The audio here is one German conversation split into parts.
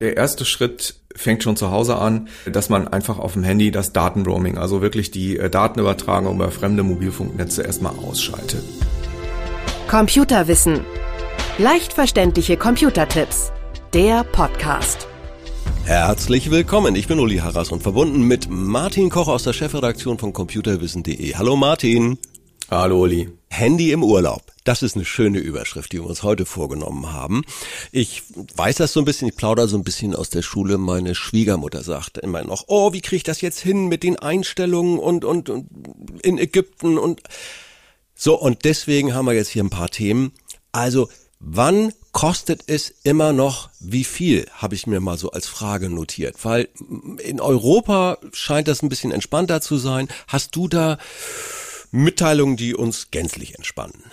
Der erste Schritt fängt schon zu Hause an, dass man einfach auf dem Handy das Datenroaming, also wirklich die äh, Datenübertragung über fremde Mobilfunknetze erstmal ausschaltet. Computerwissen. Leicht verständliche Computertipps. Der Podcast. Herzlich willkommen. Ich bin Uli Harras und verbunden mit Martin Koch aus der Chefredaktion von computerwissen.de. Hallo Martin. Hallo Uli. Handy im Urlaub. Das ist eine schöne Überschrift, die wir uns heute vorgenommen haben. Ich weiß das so ein bisschen, ich plaudere so ein bisschen aus der Schule. Meine Schwiegermutter sagt immer noch, oh, wie kriege ich das jetzt hin mit den Einstellungen und, und, und in Ägypten und so. Und deswegen haben wir jetzt hier ein paar Themen. Also, wann kostet es immer noch wie viel, habe ich mir mal so als Frage notiert. Weil in Europa scheint das ein bisschen entspannter zu sein. Hast du da Mitteilungen, die uns gänzlich entspannen?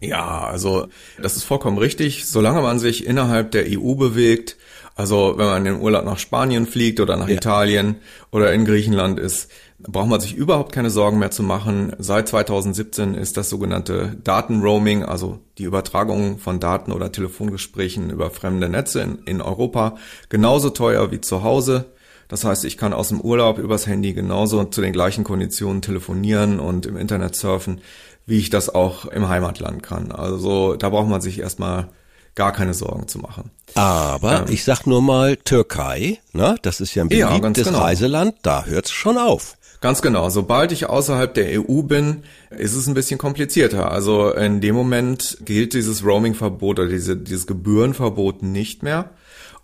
Ja, also das ist vollkommen richtig. Solange man sich innerhalb der EU bewegt, also wenn man in den Urlaub nach Spanien fliegt oder nach ja. Italien oder in Griechenland ist, braucht man sich überhaupt keine Sorgen mehr zu machen. Seit 2017 ist das sogenannte Datenroaming, also die Übertragung von Daten oder Telefongesprächen über fremde Netze in, in Europa, genauso teuer wie zu Hause. Das heißt, ich kann aus dem Urlaub übers Handy genauso zu den gleichen Konditionen telefonieren und im Internet surfen, wie ich das auch im Heimatland kann. Also da braucht man sich erstmal gar keine Sorgen zu machen. Aber ähm, ich sag nur mal Türkei, ne? das ist ja ein beliebtes ja, genau. Reiseland, da hört's schon auf. Ganz genau. Sobald ich außerhalb der EU bin, ist es ein bisschen komplizierter. Also in dem Moment gilt dieses Roaming-Verbot oder diese, dieses Gebührenverbot nicht mehr.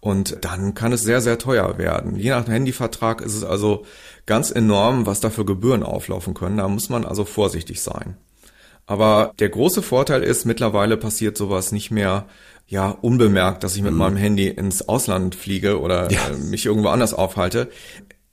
Und dann kann es sehr, sehr teuer werden. Je nach Handyvertrag ist es also ganz enorm, was da für Gebühren auflaufen können. Da muss man also vorsichtig sein. Aber der große Vorteil ist, mittlerweile passiert sowas nicht mehr ja unbemerkt, dass ich mit mhm. meinem Handy ins Ausland fliege oder ja. äh, mich irgendwo anders aufhalte.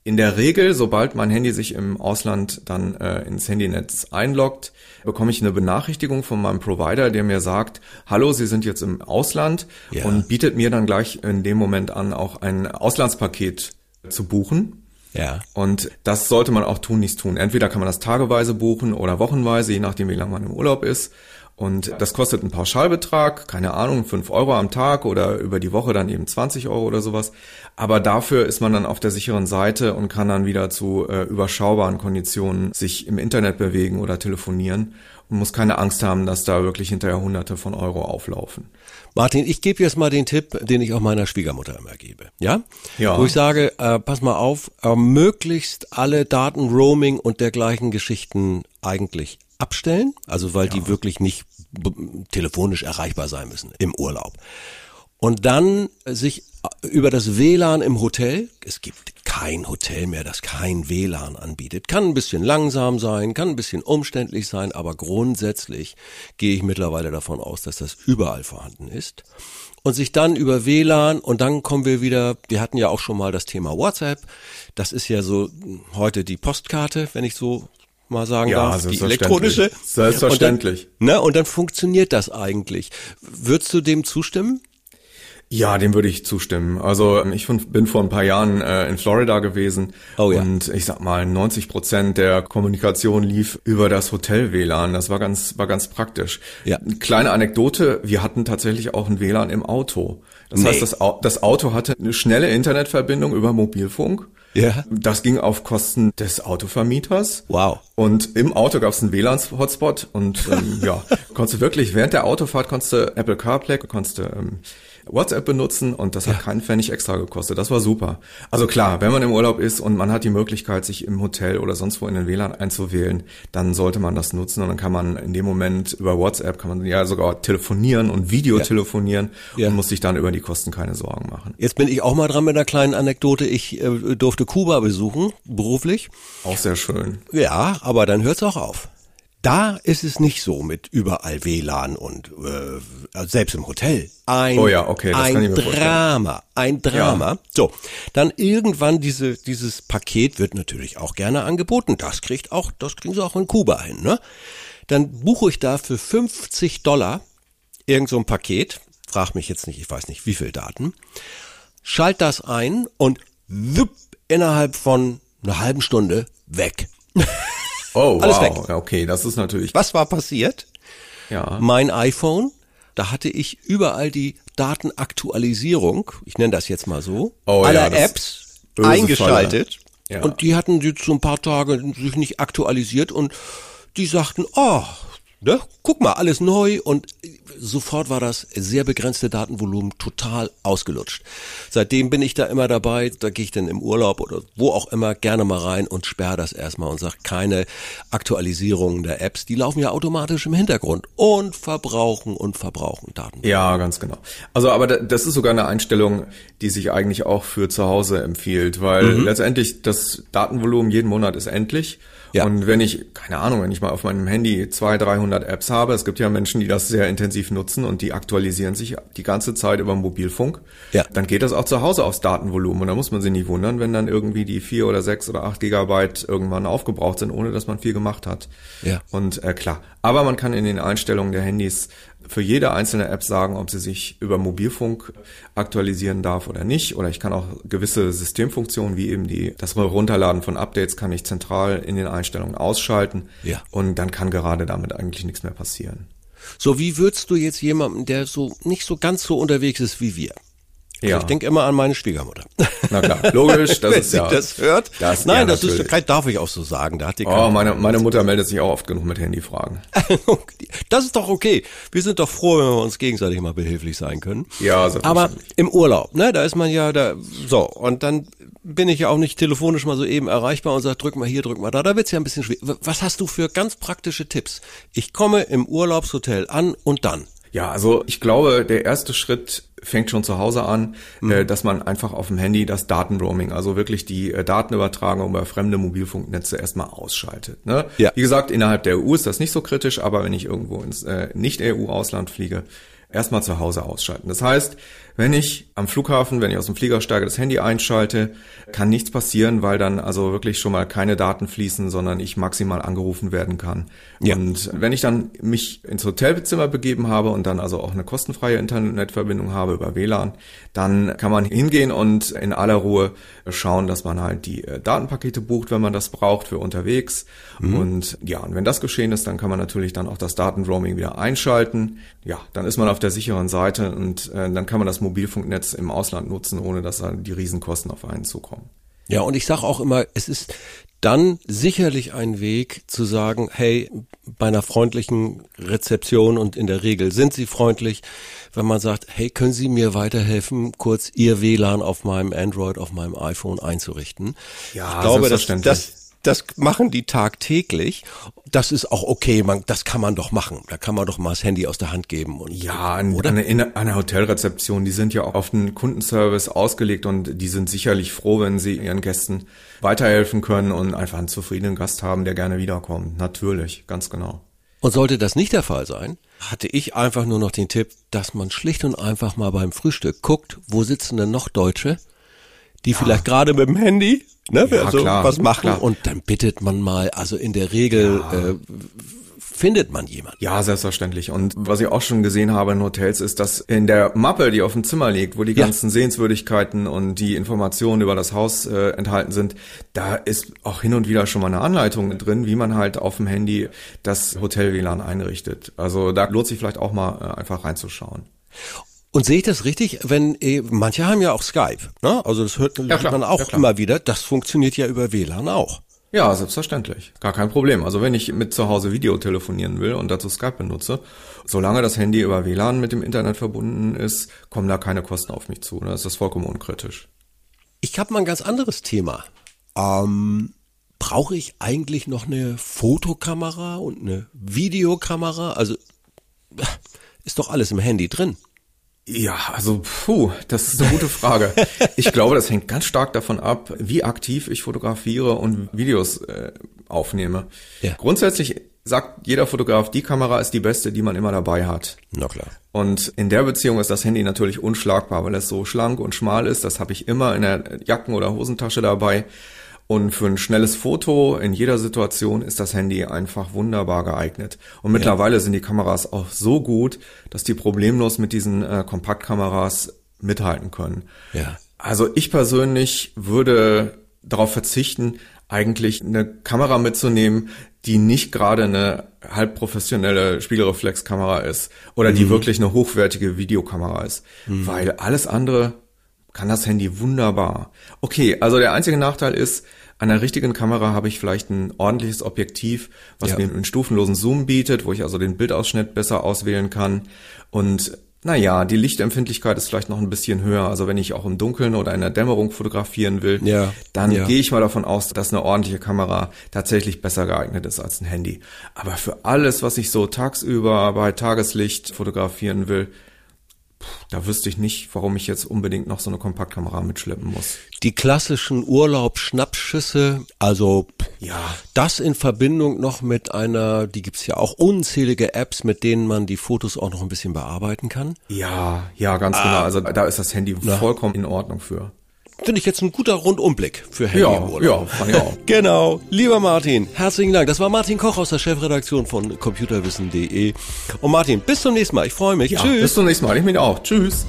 In der Regel, sobald mein Handy sich im Ausland dann äh, ins Handynetz einloggt, bekomme ich eine Benachrichtigung von meinem Provider, der mir sagt, hallo, Sie sind jetzt im Ausland ja. und bietet mir dann gleich in dem Moment an, auch ein Auslandspaket zu buchen. Ja. Und das sollte man auch tun, nichts tun. Entweder kann man das tageweise buchen oder wochenweise, je nachdem, wie lange man im Urlaub ist. Und das kostet einen Pauschalbetrag, keine Ahnung, fünf Euro am Tag oder über die Woche dann eben 20 Euro oder sowas. Aber dafür ist man dann auf der sicheren Seite und kann dann wieder zu äh, überschaubaren Konditionen sich im Internet bewegen oder telefonieren und muss keine Angst haben, dass da wirklich hinterher Hunderte von Euro auflaufen. Martin, ich gebe jetzt mal den Tipp, den ich auch meiner Schwiegermutter immer gebe. Ja? Ja. Wo ich sage, äh, pass mal auf, äh, möglichst alle Daten, Roaming und dergleichen Geschichten eigentlich abstellen, also weil ja. die wirklich nicht telefonisch erreichbar sein müssen im Urlaub. Und dann sich über das WLAN im Hotel, es gibt kein Hotel mehr, das kein WLAN anbietet, kann ein bisschen langsam sein, kann ein bisschen umständlich sein, aber grundsätzlich gehe ich mittlerweile davon aus, dass das überall vorhanden ist. Und sich dann über WLAN und dann kommen wir wieder, wir hatten ja auch schon mal das Thema WhatsApp, das ist ja so heute die Postkarte, wenn ich so mal sagen ja, darf, die elektronische. Selbstverständlich. Und dann, ne, und dann funktioniert das eigentlich. Würdest du dem zustimmen? Ja, dem würde ich zustimmen. Also ich bin vor ein paar Jahren äh, in Florida gewesen oh, ja. und ich sag mal 90 Prozent der Kommunikation lief über das Hotel WLAN. Das war ganz war ganz praktisch. Ja. Kleine Anekdote: Wir hatten tatsächlich auch ein WLAN im Auto. Das nee. heißt, das, das Auto hatte eine schnelle Internetverbindung über Mobilfunk. Ja. Das ging auf Kosten des Autovermieters. Wow. Und im Auto gab es einen WLAN-Hotspot und ähm, ja, konntest du wirklich während der Autofahrt konntest du Apple CarPlay, konntest du ähm, WhatsApp benutzen und das hat keinen Pfennig extra gekostet. Das war super. Also klar, wenn man im Urlaub ist und man hat die Möglichkeit, sich im Hotel oder sonst wo in den WLAN einzuwählen, dann sollte man das nutzen und dann kann man in dem Moment über WhatsApp kann man ja sogar telefonieren und Video ja. telefonieren ja. und muss sich dann über die Kosten keine Sorgen machen. Jetzt bin ich auch mal dran mit einer kleinen Anekdote. Ich äh, durfte Kuba besuchen, beruflich. Auch sehr schön. Ja, aber dann hört's auch auf. Da ist es nicht so mit überall WLAN und äh, also selbst im Hotel. Ein, oh ja, okay, das ein kann ich mir Drama, ein Drama. Ja. So, dann irgendwann diese dieses Paket wird natürlich auch gerne angeboten. Das kriegt auch, das kriegen sie auch in Kuba hin. Ne? Dann buche ich da für 50 Dollar irgend so ein Paket. Frag mich jetzt nicht, ich weiß nicht, wie viel Daten. Schalt das ein und wupp, innerhalb von einer halben Stunde weg. Oh, Alles wow. weg. Okay, das ist natürlich. Was war passiert? Ja. Mein iPhone, da hatte ich überall die Datenaktualisierung, ich nenne das jetzt mal so, Oh ja, aller das Apps eingeschaltet. Ja. Und die hatten jetzt so ein paar Tage sich nicht aktualisiert und die sagten, oh, ne, guck mal, alles neu und sofort war das sehr begrenzte Datenvolumen total ausgelutscht. Seitdem bin ich da immer dabei, da gehe ich dann im Urlaub oder wo auch immer gerne mal rein und sperre das erstmal und sage, keine Aktualisierungen der Apps, die laufen ja automatisch im Hintergrund und verbrauchen und verbrauchen Daten. Ja, ganz genau. Also, aber da- das ist sogar eine Einstellung, die sich eigentlich auch für zu Hause empfiehlt, weil letztendlich das Datenvolumen jeden Monat ist endlich. Ja. Und wenn ich, keine Ahnung, wenn ich mal auf meinem Handy 200, 300 Apps habe, es gibt ja Menschen, die das sehr intensiv nutzen und die aktualisieren sich die ganze Zeit über Mobilfunk, Ja. dann geht das auch zu Hause aufs Datenvolumen. Und da muss man sich nicht wundern, wenn dann irgendwie die vier oder sechs oder acht Gigabyte irgendwann aufgebraucht sind, ohne dass man viel gemacht hat. Ja. Und äh, klar, aber man kann in den Einstellungen der Handys für jede einzelne App sagen, ob sie sich über Mobilfunk aktualisieren darf oder nicht. Oder ich kann auch gewisse Systemfunktionen wie eben die das Runterladen von Updates kann ich zentral in den Einstellungen ausschalten. Ja. Und dann kann gerade damit eigentlich nichts mehr passieren. So, wie würdest du jetzt jemanden, der so nicht so ganz so unterwegs ist wie wir? Ja. Ich denke immer an meine Schwiegermutter. Na klar, logisch, das Wenn ist sie ja. das hört. Das, Nein, ja, das ist, darf ich auch so sagen. Da hat die Oh, meine, meine Mutter meldet sich auch oft genug mit Handyfragen. Das ist doch okay. Wir sind doch froh, wenn wir uns gegenseitig mal behilflich sein können. Ja. Aber im Urlaub, ne, da ist man ja da, so, und dann bin ich ja auch nicht telefonisch mal so eben erreichbar und sag, drück mal hier, drück mal da, da wird's ja ein bisschen schwierig. Was hast du für ganz praktische Tipps? Ich komme im Urlaubshotel an und dann. Ja, also ich glaube, der erste Schritt fängt schon zu Hause an, Mhm. äh, dass man einfach auf dem Handy das Datenroaming, also wirklich die äh, Datenübertragung über fremde Mobilfunknetze erstmal ausschaltet. Ne? Ja. Wie gesagt, innerhalb der EU ist das nicht so kritisch, aber wenn ich irgendwo ins äh, Nicht-EU-Ausland fliege, erstmal zu Hause ausschalten. Das heißt, wenn ich am Flughafen, wenn ich aus dem Flieger steige, das Handy einschalte, kann nichts passieren, weil dann also wirklich schon mal keine Daten fließen, sondern ich maximal angerufen werden kann. Ja. Und wenn ich dann mich ins Hotelzimmer begeben habe und dann also auch eine kostenfreie Internetverbindung habe über WLAN, dann kann man hingehen und in aller Ruhe schauen, dass man halt die äh, Datenpakete bucht, wenn man das braucht für unterwegs. Und ja, und wenn das geschehen ist, dann kann man natürlich dann auch das Datenroaming wieder einschalten. Ja, dann ist man auf der sicheren Seite und äh, dann kann man das Mobilfunknetz im Ausland nutzen, ohne dass dann die Riesenkosten auf einen zukommen. Ja, und ich sage auch immer, es ist dann sicherlich ein Weg zu sagen, hey, bei einer freundlichen Rezeption und in der Regel sind sie freundlich, wenn man sagt, hey, können Sie mir weiterhelfen, kurz Ihr WLAN auf meinem Android, auf meinem iPhone einzurichten? Ja, ich glaube, das, das, das machen die tagtäglich. Das ist auch okay, man, das kann man doch machen. Da kann man doch mal das Handy aus der Hand geben und Ja, an, an eine, eine Hotelrezeption, die sind ja auch auf den Kundenservice ausgelegt und die sind sicherlich froh, wenn sie ihren Gästen weiterhelfen können und einfach einen zufriedenen Gast haben, der gerne wiederkommt. Natürlich, ganz genau. Und sollte das nicht der Fall sein, hatte ich einfach nur noch den Tipp, dass man schlicht und einfach mal beim Frühstück guckt, wo sitzen denn noch Deutsche, die vielleicht gerade mit dem Handy ne, Ja, also klar, was machen klar. und dann bittet man mal, also in der Regel äh, findet man jemanden. Ja, selbstverständlich. Und was ich auch schon gesehen habe in Hotels, ist, dass in der Mappe, die auf dem Zimmer liegt, wo die Ja. ganzen Sehenswürdigkeiten und die Informationen über das Haus äh, enthalten sind, da ist auch hin und wieder schon mal eine Anleitung drin, wie man halt auf dem Handy das Hotel-WLAN einrichtet. Also da lohnt sich vielleicht auch mal äh, einfach reinzuschauen. Und sehe ich das richtig, wenn eh, manche haben ja auch Skype, ne? Also das hört Ja, klar, man auch ja, immer wieder. Das funktioniert ja über WLAN auch. Ja, selbstverständlich. Gar kein Problem. Also wenn ich mit zu Hause Video telefonieren will und dazu Skype benutze, solange das Handy über WLAN mit dem Internet verbunden ist, kommen da keine Kosten auf mich zu. Da ist das vollkommen unkritisch. Ich habe mal ein ganz anderes Thema. Ähm, Brauche ich eigentlich noch eine Fotokamera und eine Videokamera? Also äh, ist doch alles im Handy drin. Ja, also puh, das ist eine gute Frage. Ich glaube, das hängt ganz stark davon ab, wie aktiv ich fotografiere und Videos äh, aufnehme. Ja. Grundsätzlich sagt jeder Fotograf, die Kamera ist die beste, die man immer dabei hat. Na klar. Und in der Beziehung ist das Handy natürlich unschlagbar, weil es so schlank und schmal ist. Das habe ich immer in der Jacken- oder Hosentasche dabei. Und für ein schnelles Foto in jeder Situation ist das Handy einfach wunderbar geeignet. Und mittlerweile sind die Kameras auch so gut, dass die problemlos mit diesen äh, Kompaktkameras mithalten können. Ja. Also ich persönlich würde darauf verzichten, eigentlich eine Kamera mitzunehmen, die nicht gerade eine halb professionelle Spiegelreflexkamera ist oder die mhm. wirklich eine hochwertige Videokamera ist, mhm. weil alles andere kann das Handy wunderbar. Okay, also der einzige Nachteil ist, an der richtigen Kamera habe ich vielleicht ein ordentliches Objektiv, was ja. mir einen stufenlosen Zoom bietet, wo ich also den Bildausschnitt besser auswählen kann. Und naja, die Lichtempfindlichkeit ist vielleicht noch ein bisschen höher. Also wenn ich auch im Dunkeln oder in der Dämmerung fotografieren will, ja, dann ja. gehe ich mal davon aus, dass eine ordentliche Kamera tatsächlich besser geeignet ist als ein Handy. Aber für alles, was ich so tagsüber bei Tageslicht fotografieren will, da wüsste ich nicht, warum ich jetzt unbedingt noch so eine Kompaktkamera mitschleppen muss. Die klassischen Urlaub-Schnappschüsse, also ja, das in Verbindung noch mit einer, die gibt's ja auch unzählige Apps, mit denen man die Fotos auch noch ein bisschen bearbeiten kann. Ja, ja, ganz genau. ah, genau. Also da ist das Handy na. vollkommen in Ordnung für finde ich jetzt ein guter Rundumblick für Handy ja, Ja, fand ich auch. genau. Lieber Martin, herzlichen Dank. Das war Martin Koch aus der Chefredaktion von computerwissen.de. Und Martin, bis zum nächsten Mal. Ich freue mich. Ja, Tschüss. Bis zum nächsten Mal. Ich mich auch. Tschüss.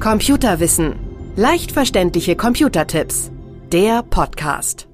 Computerwissen. Leicht verständliche Computertipps. Der Podcast.